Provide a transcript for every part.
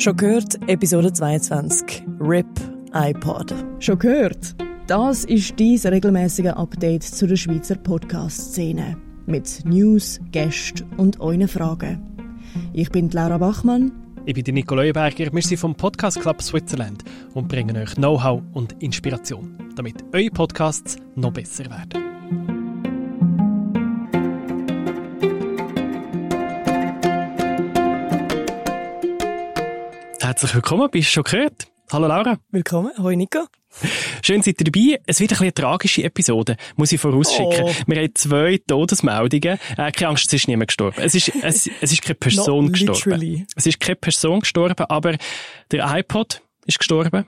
Schon gehört, Episode 22. RIP iPod. Schon gehört? Das ist dies regelmäßige Update zu der Schweizer Podcast-Szene. Mit News, Gästen und euren Fragen. Ich bin Laura Bachmann. Ich bin Nico Leuenberger. Wir sind vom Podcast Club Switzerland und bringen euch Know-how und Inspiration, damit eure Podcasts noch besser werden. Herzlich willkommen, bist du schon gehört? Hallo Laura. Willkommen, hoi Nico. Schön seid ihr dabei. Es wird ein eine tragische Episode, muss ich vorausschicken. Oh. Wir haben zwei Todesmeldungen. Äh, keine Angst, es ist niemand gestorben. Es ist, es, es ist keine Person gestorben. Es ist keine Person gestorben, aber der iPod ist gestorben.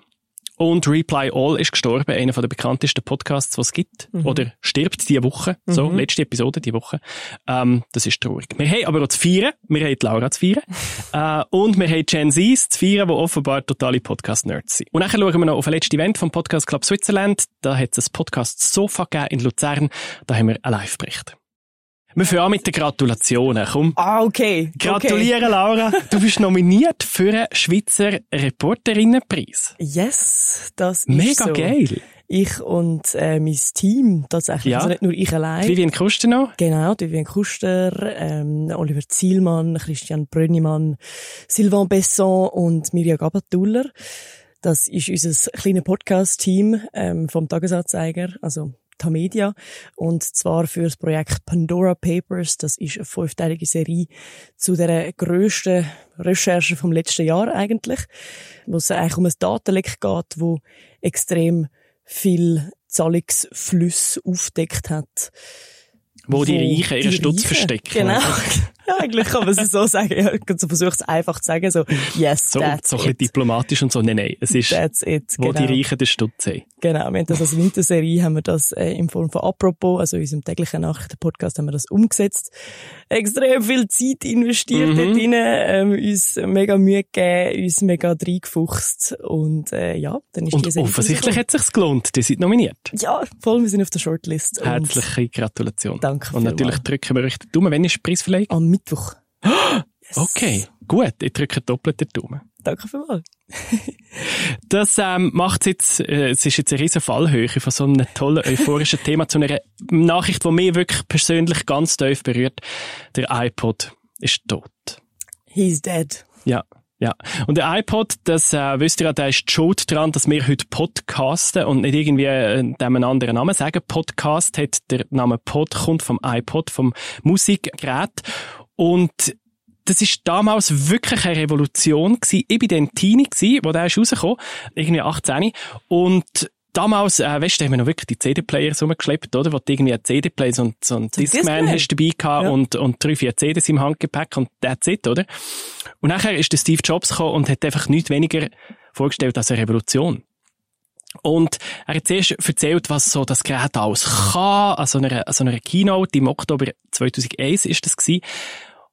Und Reply All ist gestorben, einer der bekanntesten Podcasts, die es gibt. Mhm. Oder stirbt diese Woche. So, mhm. letzte Episode diese Woche. Ähm, das ist traurig. Wir haben aber auch zu feiern. Wir haben Laura zu feiern. äh, und wir haben Gen Zs zu feiern, die offenbar totale Podcast-Nerds sind. Und nachher schauen wir noch auf ein letztes Event vom Podcast Club Switzerland. Da hat es ein Podcast-Sofa gegeben in Luzern. Da haben wir einen Live-Bericht. Wir fangen an mit den Gratulationen. Komm. Ah, okay. Gratuliere, okay. Laura. Du bist nominiert für einen Schweizer Reporterinnenpreis. Yes, das ist Mega so. geil. Ich und äh, mein Team tatsächlich. Ja. Also nicht nur ich allein. Vivian Kuster noch. Genau, Vivian Kuster, ähm, Oliver Zielmann, Christian Brönnimann, Sylvain Besson und Mirja Gabatuller. Das ist unser kleines Podcast-Team ähm, vom Tagesanzeiger. Also Tamedia. Und zwar für das Projekt Pandora Papers. Das ist eine fünfteilige Serie zu der grössten Recherche vom letzten Jahr eigentlich. Wo es eigentlich um ein Datenleck geht, wo extrem viel Zahlungsflüsse aufdeckt hat. Wo, wo die Reichen ihren Stutz verstecken. Genau. Eigentlich kann man es so sagen. Ich habe versucht, es einfach zu sagen, so, yes, so, that's So ein bisschen diplomatisch und so. Nein, nein, es ist, that's it, wo genau. die Reichen den Stutz haben. Genau, wir haben das als Winterserie, haben wir das äh, in Form von Apropos, also in unserem täglichen Nachrichtenpodcast, haben wir das umgesetzt. Extrem viel Zeit investiert mhm. dort rein, ähm, uns mega Mühe gegeben, uns mega reingefuchst und äh, ja, dann ist und die Serie offensichtlich hat es sich gelohnt, die sind nominiert. Ja, voll, wir sind auf der Shortlist. Herzliche Gratulation. Danke Und natürlich mal. drücken wir euch den Daumen. Wann ist die Preisverleihung? Am Mittwoch. Yes. Okay, gut. Ich drücke doppelt den Daumen. Danke vielmals. das ähm, macht jetzt, äh, es ist jetzt eine riesen Fallhöhe von so einem tollen, euphorischen Thema zu einer Nachricht, die mich wirklich persönlich ganz tief berührt. Der iPod ist tot. He's dead. Ja. Ja, und der iPod, das äh, wisst ihr ja, der ist die schuld daran, dass wir heute podcasten und nicht irgendwie äh, dem einen anderen Namen sagen. Podcast hat der Name Pod, kommt vom iPod, vom Musikgerät. Und das ist damals wirklich eine Revolution gewesen. Ich bin dann Teenie gewesen, wo der ist rausgekommen, irgendwie 18. Und damals, äh, weißt du, haben wir noch wirklich die CD-Player rumgeschleppt, oder? Wo du irgendwie ein CD-Player, so, so ein so Discman hast du dabei gehabt ja. und, und drei, vier CDs im Handgepäck und that's it, oder? Und nachher ist der Steve Jobs gekommen und hat einfach nichts weniger vorgestellt als eine Revolution. Und er hat zuerst erzählt, was so das Gerät alles kann, also einer, also einer Keynote im Oktober 2001 ist das gewesen.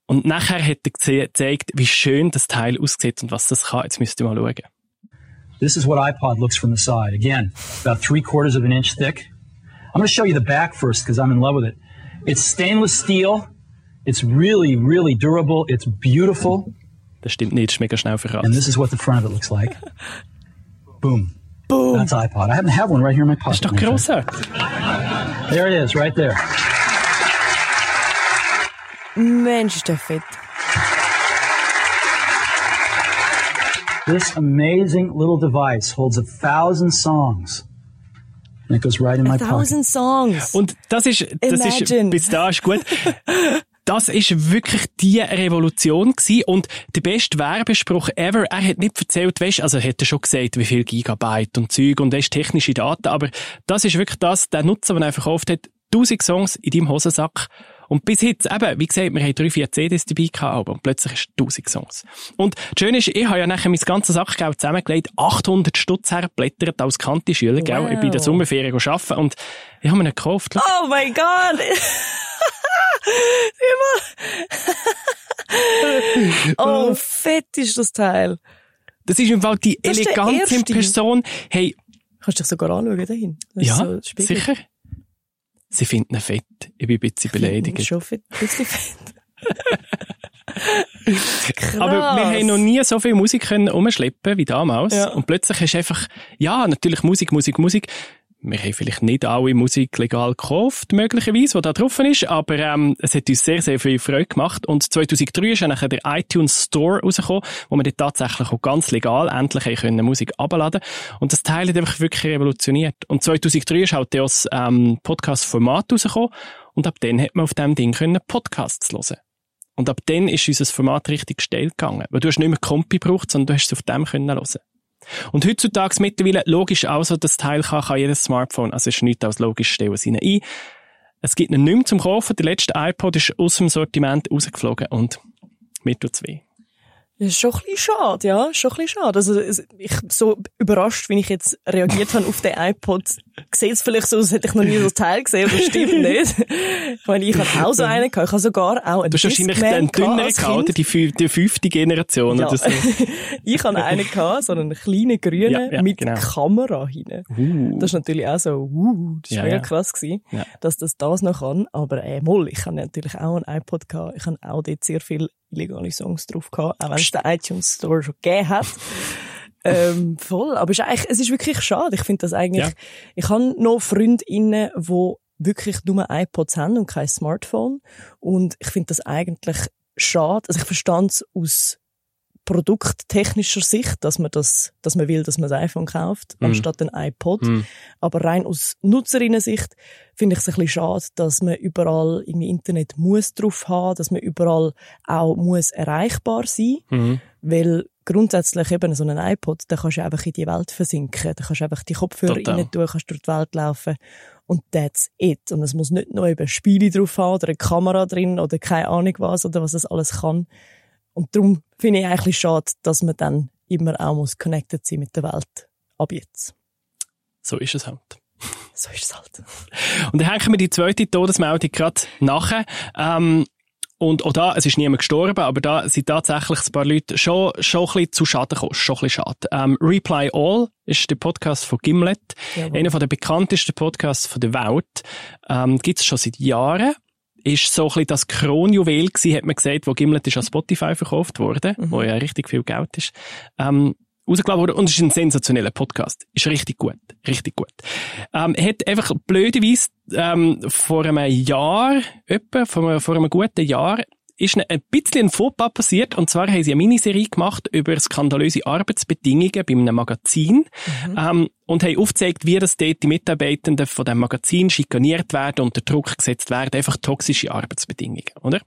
Und nachher hat er gezeigt, wie schön das Teil aussieht und was das kann. Jetzt müsst ihr mal schauen. This is what iPod looks from the side. Again, about three quarters of an inch thick. I'm going to show you the back first because I'm in love with it. It's stainless steel. It's really, really durable. It's beautiful. Das stimmt nicht, ist mega schnell verraten. And this is what the front of it looks like. Boom. Boom. That's iPod. I happen to have one right here in my pocket. Das ist doch großartig. There it is, right there. Mensch, ist der fett. This amazing little device holds a thousand songs. And it goes right in my A thousand pocket. songs. Und das ist, das Imagine. ist, bis da ist gut. Das ist wirklich die Revolution gewesen. Und der beste Werbespruch ever, er hat nicht erzählt, weißt, also er hat schon gesagt, wie viel Gigabyte und Zeug und weißt, technische Daten, aber das ist wirklich das, der Nutzer, den er verkauft hat, 1000 Songs in deinem Hosensack. Und bis jetzt, eben, wie gesagt, wir haben drei, vier CDs dabei gehabt, und plötzlich ist 1000 Songs. Und das Schöne ist, ich habe ja nachher mein ganzes Sackgeld zusammengelegt, 800 Stutz hergeblättert als Kante-Schüler, gell? Wow. Ich bin in der Sommerferien arbeiten und ich habe mir ihn gekauft. Oh mein Gott! oh, fett ist das Teil. Das ist im Fall die Das erste. Person. Hey, Kannst du dich sogar anschauen dahin? Das ja, so sicher. Sie finden ihn fett. Ich bin ein bisschen beleidigt. Schon fett, ein bisschen fett. Aber wir haben noch nie so viel Musik können umschleppen wie damals. Ja. Und plötzlich ist einfach, ja, natürlich Musik, Musik, Musik wir haben vielleicht nicht alle Musik legal gekauft, möglicherweise, die da drauf ist, aber ähm, es hat uns sehr, sehr viel Freude gemacht. Und 2003 ist dann der iTunes Store rausgekommen, wo wir dann tatsächlich auch ganz legal endlich können Musik abladen Und das Teil hat einfach wirklich revolutioniert. Und 2003 ist halt das ähm, Podcast-Format rausgekommen und ab dann hat man auf dem Ding können Podcasts hören. Und ab dann ist unser Format richtig steil gegangen. Weil du hast nicht mehr Kompi gebraucht, sondern du hast es auf dem können hören. Und heutzutage mittlerweile logisch auch so, das Teil kann, kann jedes Smartphone. Also ist nichts als logisch, stellen sie ein. Es gibt ihn nicht zum Kaufen. Der letzte iPod ist aus dem Sortiment rausgeflogen und mir tut's weh. Das ist schon ein bisschen schade, ja, schon ein bisschen schade. Also, ich, so überrascht, wie ich jetzt reagiert habe auf den iPod, sieht es vielleicht so aus, hätte ich noch nie so ein Teil gesehen, aber stimmt nicht. Ich meine, ich habe auch so einen gehabt, ich habe sogar auch einen Du hast wahrscheinlich den dünneren gehabt, die, die fünfte Generation ja. oder so. ich habe einen gehabt, so einen kleinen grünen ja, ja, mit genau. Kamera hinten. Uh. Das ist natürlich auch so, uh, das ist mega krass gewesen, dass das das noch kann. Aber, äh, moll, ich habe natürlich auch einen iPod gehabt, ich habe auch dort sehr viel illegale Songs drauf gehabt, auch wenn es den iTunes Store schon gegeben hat. ähm, voll. Aber es ist, eigentlich, es ist wirklich schade. Ich finde das eigentlich, ja. ich habe noch FreundInnen, die wirklich nur iPods haben und kein Smartphone. Und ich finde das eigentlich schade. Also ich verstand es aus produkttechnischer Sicht, dass man das, dass man will, dass man das iPhone kauft, mm. anstatt ein iPod. Mm. Aber rein aus Nutzerinnen-Sicht finde ich es ein bisschen schade, dass man überall im Internet muss drauf haben, dass man überall auch muss erreichbar sein, mm. weil grundsätzlich eben so ein iPod, da kannst du einfach in die Welt versinken, da kannst du einfach die Kopfhörer rein tun, kannst durch die Welt laufen und that's it. Und es muss nicht noch eben Spiele drauf haben oder eine Kamera drin oder keine Ahnung was oder was es alles kann. Und darum finde ich eigentlich schade, dass man dann immer auch muss connected sein mit der Welt. Ab jetzt. So ist es halt. So ist es halt. Und dann hängen wir die zweite Todesmeldung gerade nachher. Ähm, und auch da, es ist niemand gestorben, aber da sind tatsächlich ein paar Leute schon, schon ein bisschen zu Schaden gekommen. Schon ein bisschen schade. Ähm, Reply All ist der Podcast von Gimlet. Jawohl. Einer der bekanntesten Podcasts der Welt. Ähm, gibt es schon seit Jahren ist so ein bisschen das Kronjuwel gewesen, hat man gesagt, wo Gimlet ist an Spotify verkauft worden, mhm. wo ja richtig viel Geld ist. Ähm, rausgeladen worden und es ist ein sensationeller Podcast. Ist richtig gut. Richtig gut. Ähm, hat einfach blöderweise ähm, vor einem Jahr, etwa, vor einem, vor einem guten Jahr, ist ein bisschen ein Fauxpas passiert. Und zwar haben sie eine Miniserie gemacht über skandalöse Arbeitsbedingungen bei einem Magazin. Mhm. Ähm, und haben aufgezeigt, wie das dort die Mitarbeitenden von dem Magazin schikaniert werden, unter Druck gesetzt werden. Einfach toxische Arbeitsbedingungen, oder?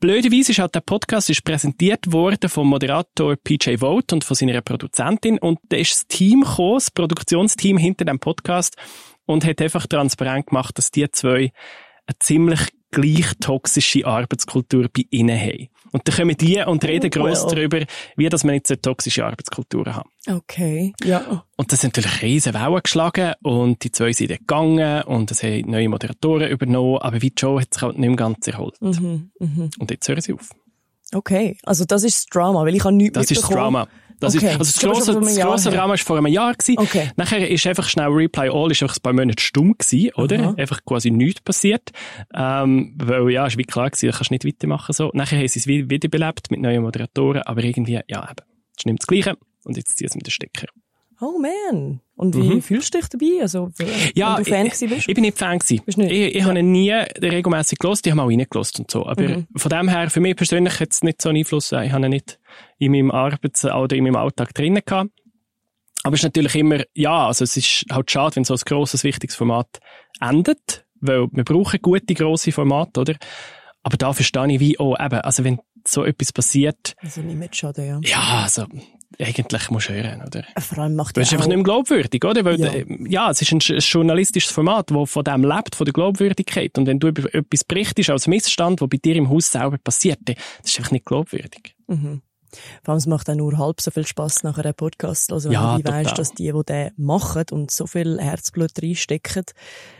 Blöderweise ist halt der Podcast ist präsentiert worden vom Moderator PJ Vogt und von seiner Produzentin und da ist das Team gekommen, das Produktionsteam hinter dem Podcast und hat einfach transparent gemacht, dass die zwei eine ziemlich gleich toxische Arbeitskultur bei ihnen haben. Und dann kommen die und reden oh, gross well. darüber, wie dass wir nicht so toxische Arbeitskulturen haben. Okay, ja. Und das sind natürlich riesen Wellen geschlagen und die zwei sind dann gegangen und es haben neue Moderatoren übernommen, aber wie Joe hat sich halt nicht mehr ganz erholt. Mhm, mh. Und jetzt hören sie auf. Okay, also das ist das Drama, weil ich habe nichts Das ist das Drama. Das okay. ist, also das grosse, das grosse Drama war vor einem Jahr. Gewesen. Okay. Nachher ist einfach schnell Reply All ist einfach ein paar Monate stumm gewesen, oder? Aha. Einfach quasi nichts passiert. Ähm, weil, ja, ist wie klar gewesen, du kannst nicht weitermachen so. Nachher haben sie es wiederbelebt mit neuen Moderatoren, aber irgendwie, ja, eben, es nicht das Gleiche. Und jetzt ziehen sie mit den Stecker. Oh man. Und wie mhm. fühlst du dich dabei? Also, ja, wenn du Fan ich, bist? Ich bin nicht Fan gewesen. Bist nicht? Ich, ich ja. habe nie regelmäßig gelost, ich habe mal reingelost und so. Aber mhm. von dem her, für mich persönlich hat es nicht so einen Einfluss. Ich habe ihn nicht in meinem Arbeits- oder in meinem Alltag drinnen gehabt. Aber es ist natürlich immer, ja, also es ist halt schade, wenn so ein grosses, wichtiges Format endet, weil wir brauchen gute, grosse Formate, oder? Aber da verstehe ich wie, oh, eben, also wenn so etwas passiert. Also nicht mit Schaden, ja. Ja, also, eigentlich musst hören, oder? Vor allem macht Du bist einfach nicht mehr glaubwürdig, oder? Weil, ja. ja, es ist ein, journalistisches Format, das von dem lebt, von der Glaubwürdigkeit. Und wenn du über etwas berichtest als Missstand, was bei dir im Haus selber passiert, das ist einfach nicht glaubwürdig. Mhm. Vor allem, es macht auch nur halb so viel Spass nachher einen Podcast, also ja, wenn du weißt, dass die, die den machen und so viel Herzblut reinstecken,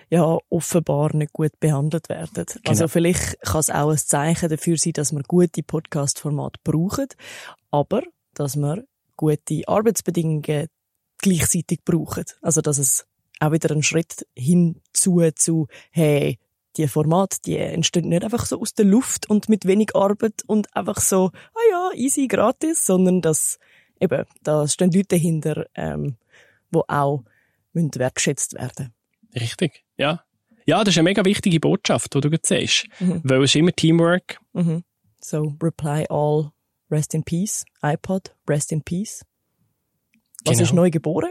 ja, offenbar nicht gut behandelt werden. Genau. Also vielleicht kann es auch ein Zeichen dafür sein, dass wir gute Podcast-Formate brauchen, aber dass wir gute Arbeitsbedingungen gleichzeitig brauchen. Also, dass es auch wieder einen Schritt hinzu zu, hey, die Formate, die entstehen nicht einfach so aus der Luft und mit wenig Arbeit und einfach so, ah ja, easy, gratis, sondern dass eben, da stehen Leute dahinter, ähm, wo auch müssen wertgeschätzt werden. Richtig, ja. Ja, das ist eine mega wichtige Botschaft, die du jetzt siehst. Mhm. Weil es ist immer Teamwork. Mhm. So, reply all, rest in peace. iPod, rest in peace. Was genau. ist neu geboren?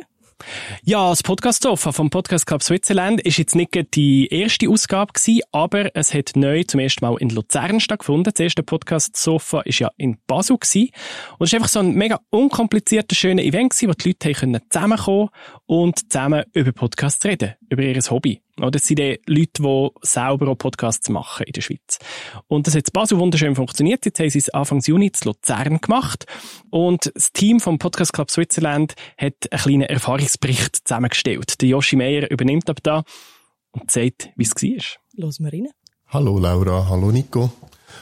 Ja, das Podcast-Sofa vom Podcast Club Switzerland ist jetzt nicht die erste Ausgabe gewesen, aber es hat neu zum ersten Mal in Luzern stattgefunden. Das erste Podcast-Sofa ist ja in Basel gewesen. Und es ist einfach so ein mega unkomplizierter, schöner Event gewesen, wo die Leute können zusammenkommen und zusammen über Podcasts reden, über ihr Hobby. Das sind die Leute, die selber auch Podcasts machen in der Schweiz. Und das hat in Basel wunderschön funktioniert. Jetzt haben sie es Anfang Juni zu Luzern gemacht. Und das Team vom Podcast Club Switzerland hat einen kleinen Erfahrungsbericht zusammengestellt. Der Joshi Meyer übernimmt ab da und sagt, wie es war. Los wir rein. Hallo Laura, hallo Nico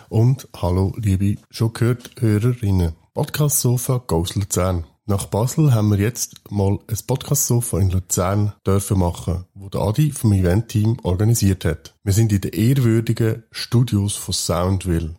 und hallo liebe schon gehört Hörerinnen. Podcast Sofa Goes Luzern. Nach Basel haben wir jetzt mal ein Podcast-Sofa in Luzern dürfen machen, wo der Adi vom Event-Team organisiert hat. Wir sind in den ehrwürdigen Studios von Soundville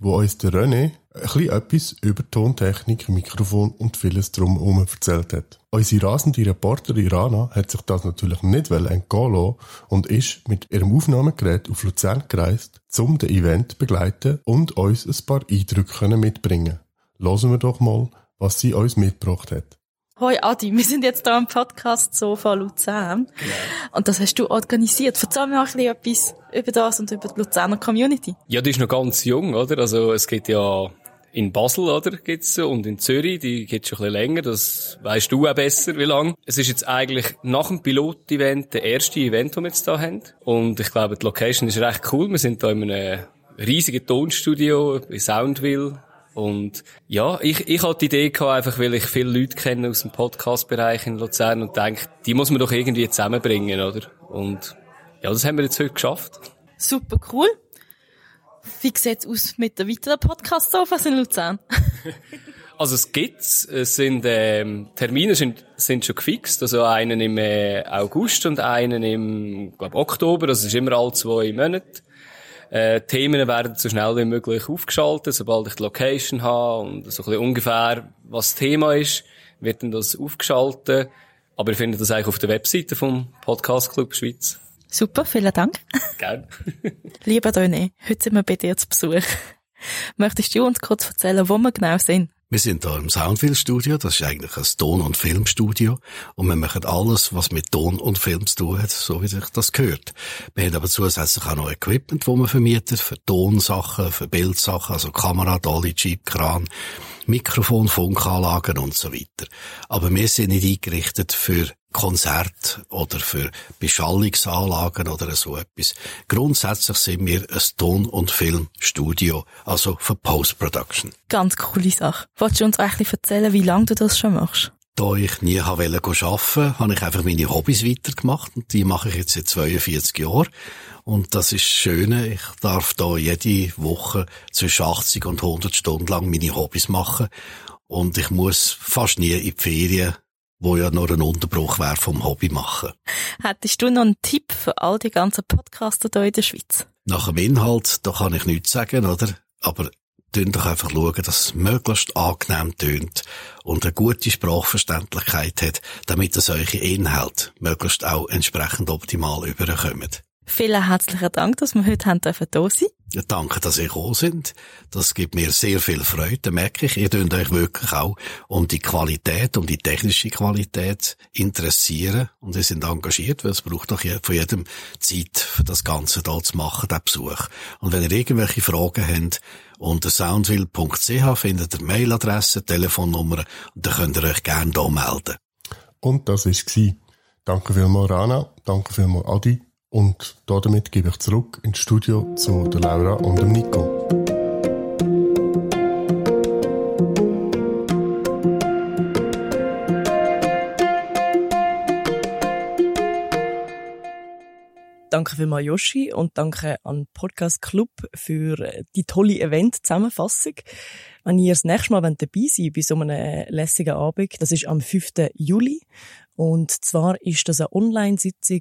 wo uns der René ein etwas über Tontechnik, Mikrofon und vieles drumherum erzählt hat. Unsere rasende Reporterin Rana hat sich das natürlich nicht entgehen lassen und ist mit ihrem Aufnahmegerät auf Luzern gereist, um das Event begleiten und uns ein paar Eindrücke mitbringen. Hören wir doch mal, was sie uns mitgebracht hat. Hoi Adi, wir sind jetzt hier am Podcast Sofa Luzern. Genau. Und das hast du organisiert. Erzähl mir auch ein bisschen etwas über das und über die Luzerner Community. Ja, die ist noch ganz jung, oder? Also, es geht ja in Basel, oder? Gibt's und in Zürich, die gibt's schon ein bisschen länger. Das weißt du auch besser, wie lang. Es ist jetzt eigentlich nach dem Pilot-Event der erste Event, den wir jetzt hier haben. Und ich glaube, die Location ist recht cool. Wir sind hier in einem riesigen Tonstudio in Soundville und ja, ich, ich hatte die Idee gehabt, einfach weil ich viele Leute kenne aus dem Podcast-Bereich in Luzern und denke, die muss man doch irgendwie zusammenbringen, oder? Und ja, das haben wir jetzt heute geschafft. Super cool. Wie sieht's aus mit der weiteren Podcast-Sofas in Luzern? also es gibt's. Es sind, ähm, Termine sind, sind schon gefixt. Also einen im äh, August und einen im, glaub, Oktober. Das ist immer alle zwei Monate. Äh, Themen werden so schnell wie möglich aufgeschaltet, sobald ich die Location habe und so ein bisschen ungefähr, was das Thema ist, wird dann das aufgeschaltet. Aber ihr findet das eigentlich auf der Webseite vom Podcast Club Schweiz. Super, vielen Dank. Gerne. Lieber René, heute sind wir bei dir zu Besuch. Möchtest du uns kurz erzählen, wo wir genau sind? Wir sind hier im Soundville Studio, das ist eigentlich ein Ton- und Filmstudio und wir machen alles, was mit Ton und Film zu tun hat, so wie sich das gehört. Wir haben aber zusätzlich auch noch Equipment, das wir vermieten, für Tonsachen, für Bildsachen, also Kamera, Dolly, Jeep, Kran, Mikrofon, Funkanlagen und so weiter. Aber wir sind nicht eingerichtet für Konzert oder für Beschallungsanlagen oder so etwas. Grundsätzlich sind wir ein Ton- und Filmstudio, also für Post-Production. Ganz coole Sache. Wolltest du uns eigentlich erzählen, wie lange du das schon machst? Da ich nie arbeiten wollte, habe ich einfach meine Hobbys weitergemacht und die mache ich jetzt seit 42 Jahren. Und das ist schön, ich darf da jede Woche zwischen 80 und 100 Stunden lang meine Hobbys machen und ich muss fast nie in die Ferien wo ja nur ein Unterbruch wäre vom Hobby machen. Hättest du noch einen Tipp für all die ganzen Podcaster hier in der Schweiz? Nach dem Inhalt, da kann ich nichts sagen, oder? Aber tun doch einfach schauen, dass es möglichst angenehm tönt und eine gute Sprachverständlichkeit hat, damit das solche Inhalte möglichst auch entsprechend optimal überkommen. Vielen herzlichen Dank, dass wir heute da sein. Danke, dass ihr gekommen sind. Das gibt mir sehr viel Freude, da merke ich. Ihr tut euch wirklich auch um die Qualität, um die technische Qualität interessieren und ihr sind engagiert, weil es braucht doch von jedem Zeit das Ganze da zu machen, den Besuch. Und wenn ihr irgendwelche Fragen habt, unter soundville.ch findet ihr Mailadresse, Telefonnummer und dann könnt ihr euch gerne hier melden. Und das war's. Danke vielmals, Rana. Danke vielmals, Adi. Und damit gebe ich zurück ins Studio zu der Laura und dem Nico. Danke vielmals Yoshi und danke an Podcast Club für die tolle Event-Zusammenfassung. Wenn ihr das nächste Mal dabei seid bei so einem lässigen Abend, das ist am 5. Juli. Und zwar ist das eine Online-Sitzung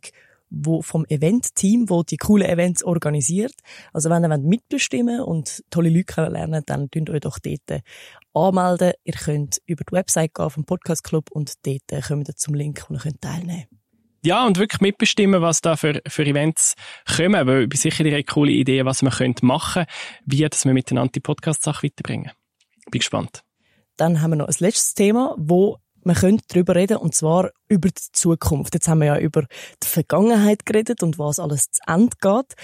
wo vom Event-Team, wo die coolen Events organisiert. Also wenn ihr mitbestimmen und tolle Leute kennenlernen, dann könnt ihr euch doch dort anmelden. Ihr könnt über die Website gehen vom Podcast Club und dort kommt ihr zum Link, wo ihr könnt teilnehmen. Ja, und wirklich mitbestimmen, was da für, für Events kommen, weil ich bin sicher direkt coole Ideen, was man könnte machen, wie dass wir miteinander die Podcast-Sache weiterbringen. Bin gespannt. Dann haben wir noch ein letztes Thema, wo man könnte darüber reden, und zwar über die Zukunft. Jetzt haben wir ja über die Vergangenheit geredet und was alles zu Ende geht.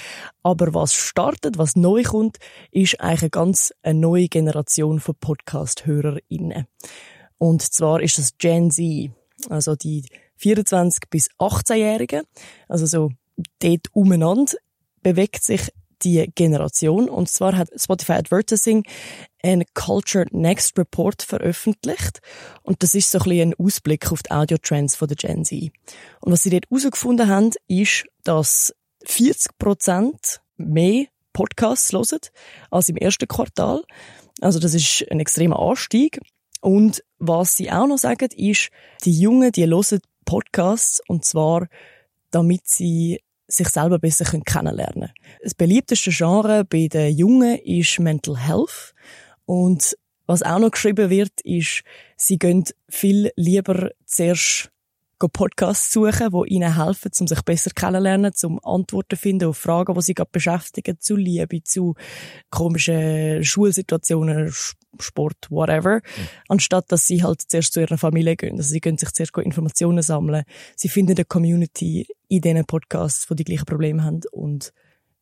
Aber was startet, was neu kommt, ist eigentlich eine ganz neue Generation von Podcast-HörerInnen. Und zwar ist das Gen Z. Also die 24 bis 18-Jährigen. Also so dort umeinander bewegt sich die Generation. Und zwar hat Spotify Advertising einen Culture Next Report veröffentlicht. Und das ist so ein bisschen ein Ausblick auf die Audio-Trends der Gen Z. Und was sie dort herausgefunden haben, ist, dass 40 Prozent mehr Podcasts hören als im ersten Quartal. Also das ist ein extremer Anstieg. Und was sie auch noch sagen, ist, die Jungen, die hören Podcasts und zwar, damit sie sich selber besser kennenlernen können. Das beliebteste Genre bei den Jungen ist Mental Health. Und was auch noch geschrieben wird, ist, sie gehen viel lieber zuerst Podcasts suchen, die ihnen helfen, um sich besser kennenzulernen, um Antworten zu finden auf Fragen, die sie gerade beschäftigen, zu Liebe, zu komischen Schulsituationen, Sport, whatever, mhm. anstatt dass sie halt zuerst zu ihrer Familie gehen. Also sie gehen sich zuerst Informationen sammeln. Sie finden eine Community in diesen Podcasts, die die gleichen Probleme haben und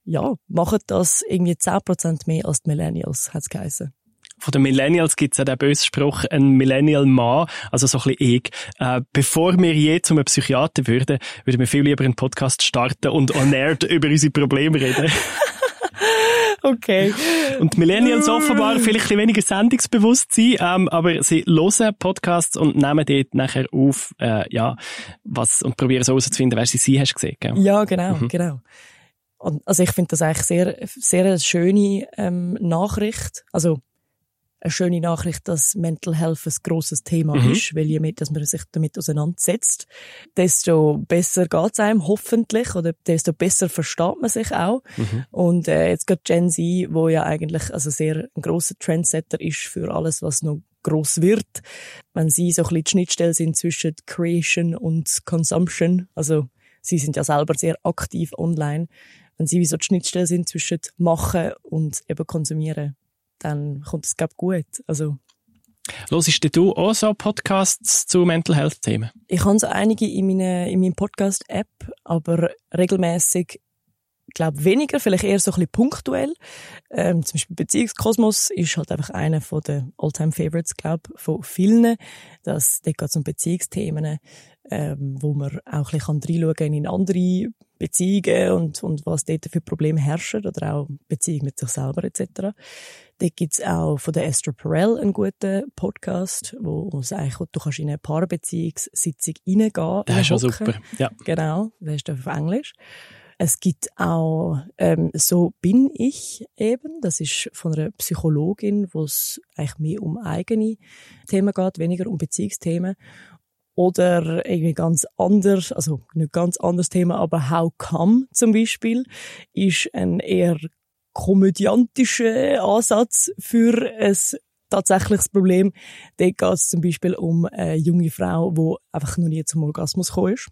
ja, machen das irgendwie 10% mehr als die Millennials, hat es geheißen von den Millennials gibt es ja den bösen Spruch, ein Millennial-Mann, also so ein bisschen ich. Äh, bevor wir je zum Psychiater würden, würden wir viel lieber einen Podcast starten und on air über unsere Probleme reden. okay. Und Millennials offenbar vielleicht ein weniger Sendungsbewusstsein, ähm, aber sie hören Podcasts und nehmen dort nachher auf, äh, ja, was, und probieren so herauszufinden, wer sie sie hast gesehen, gell? Ja, genau, mhm. genau. Und, also ich finde das eigentlich sehr, sehr eine schöne ähm, Nachricht. Also eine schöne Nachricht, dass Mental Health ein grosses Thema mhm. ist, weil je mehr, dass man sich damit auseinandersetzt, desto besser geht's einem hoffentlich oder desto besser versteht man sich auch. Mhm. Und äh, jetzt gerade Gen Z, wo ja eigentlich also sehr ein grosser Trendsetter ist für alles, was noch groß wird, wenn sie so ein bisschen die Schnittstelle sind zwischen Creation und Consumption, also sie sind ja selber sehr aktiv online, wenn sie wie so die Schnittstelle sind zwischen machen und eben konsumieren dann kommt es, glaube gut. Also, Hörst du auch so Podcasts zu Mental Health Themen? Ich habe so einige in, meine, in meinem Podcast-App, aber regelmäßig glaube weniger, vielleicht eher so ein bisschen punktuell. Ähm, zum Beispiel Beziehungskosmos ist halt einfach einer von den Alltime favorites glaube von vielen. Das, dort geht es um Beziehungsthemen, ähm, wo man auch ein bisschen reinschauen kann in andere Beziehungen und, und was dort für Probleme herrschen oder auch Beziehungen mit sich selber etc. Dort gibt's auch von der Esther Perel einen guten Podcast, wo es eigentlich, du kannst in eine Paarbeziehungssitzung reingehen. Das ist schon super, ja. Genau, das ist auf Englisch. Es gibt auch ähm, «So bin ich» eben. Das ist von einer Psychologin, wo es eigentlich mehr um eigene Themen geht, weniger um Beziehungsthemen. Oder irgendwie ganz anders, also nicht ganz anderes Thema, aber «How Come» zum Beispiel, ist ein eher komödiantischen Ansatz für ein tatsächliches Problem. Dort geht es zum Beispiel um eine junge Frau, die einfach noch nie zum Orgasmus gekommen ist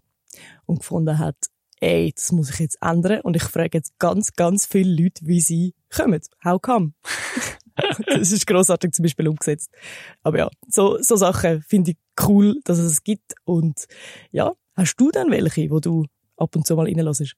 und gefunden hat, ey, das muss ich jetzt ändern. Und ich frage jetzt ganz, ganz viele Leute, wie sie kommen. How come? das ist grossartig zum Beispiel umgesetzt. Aber ja, so, so Sachen finde ich cool, dass es es gibt. Und ja, hast du denn welche, wo du ab und zu mal reinlässt?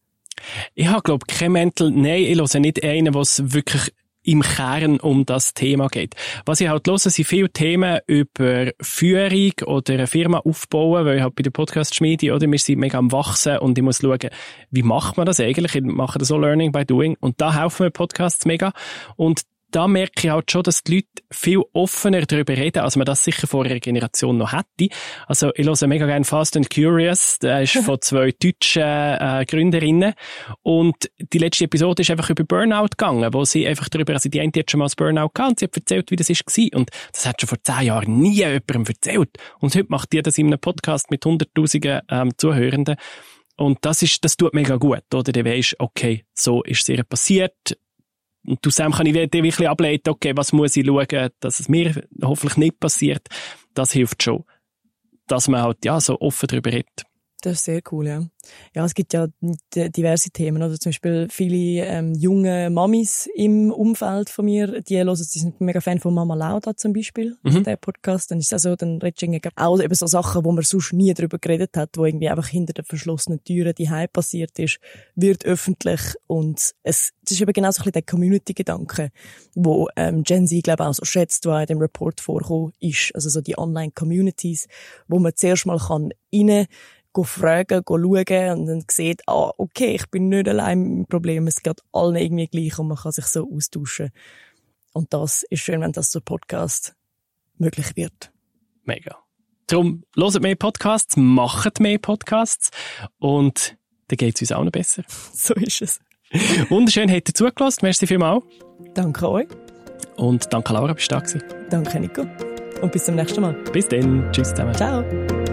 Ich habe, glaube kein Mental, nein, ich höre nicht einen, was wirklich im Kern um das Thema geht. Was ich halt höre, sind viele Themen über Führung oder eine Firma aufbauen, weil ich halt bei der Podcast-Schmiede, oder, wir sind mega am Wachsen und ich muss schauen, wie macht man das eigentlich? Ich mache das so Learning by Doing und da helfen mir Podcasts mega und da merke ich halt schon, dass die Leute viel offener darüber reden, als man das sicher vor einer Generation noch hätte. Also ich höre mega gerne Fast and Curious, der ist von zwei deutschen äh, Gründerinnen und die letzte Episode ist einfach über Burnout gegangen, wo sie einfach darüber, also die eine hat schon mal das Burnout gehabt und sie hat erzählt, wie das war und das hat schon vor zehn Jahren nie jemandem erzählt und heute macht die das in einem Podcast mit hunderttausenden ähm, Zuhörenden Und das ist, das tut mega gut, oder? Du weisst, okay, so ist es ihr passiert. Und du Sam kann ich dir wirklich ableiten, okay, was muss ich schauen, dass es mir hoffentlich nicht passiert. Das hilft schon. Dass man halt, ja, so offen darüber redet. Das ist sehr cool, ja. Ja, es gibt ja diverse Themen, oder zum Beispiel viele ähm, junge Mamis im Umfeld von mir, die hören, die sind mega Fan von Mama Lauda zum Beispiel, mhm. der Podcast. Dann ist es also, dann redest du auch über so Sachen, wo man sonst nie drüber geredet hat, wo irgendwie einfach hinter den verschlossenen Türen die Hype passiert ist, wird öffentlich und es, das ist eben genau so ein bisschen der Community-Gedanke, wo ähm, Gen Z, glaube ich, auch so schätzt, was in dem Report vorkommen ist. Also so die Online-Communities, wo man zuerst mal kann rein fragen, go schauen und dann sieht, ah, okay, ich bin nicht allein mit dem Problem, es geht allen irgendwie gleich und man kann sich so austauschen. Und das ist schön, wenn das zur Podcast möglich wird. Mega. Darum, hört mehr Podcasts, macht mehr Podcasts und dann geht es uns auch noch besser. so ist es. Wunderschön, habt ihr zugelassen. Merci vielmals. Danke euch. Und danke Laura, bist du da gewesen. Danke Nico. Und bis zum nächsten Mal. Bis dann. Tschüss zusammen. Ciao.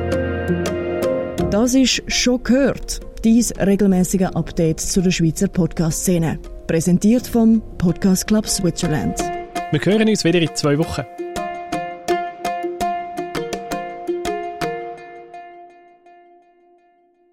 Das ist «Schon gehört», dies regelmäßige Update zu der Schweizer Podcast-Szene. Präsentiert vom Podcast Club Switzerland. Wir hören uns wieder in zwei Wochen.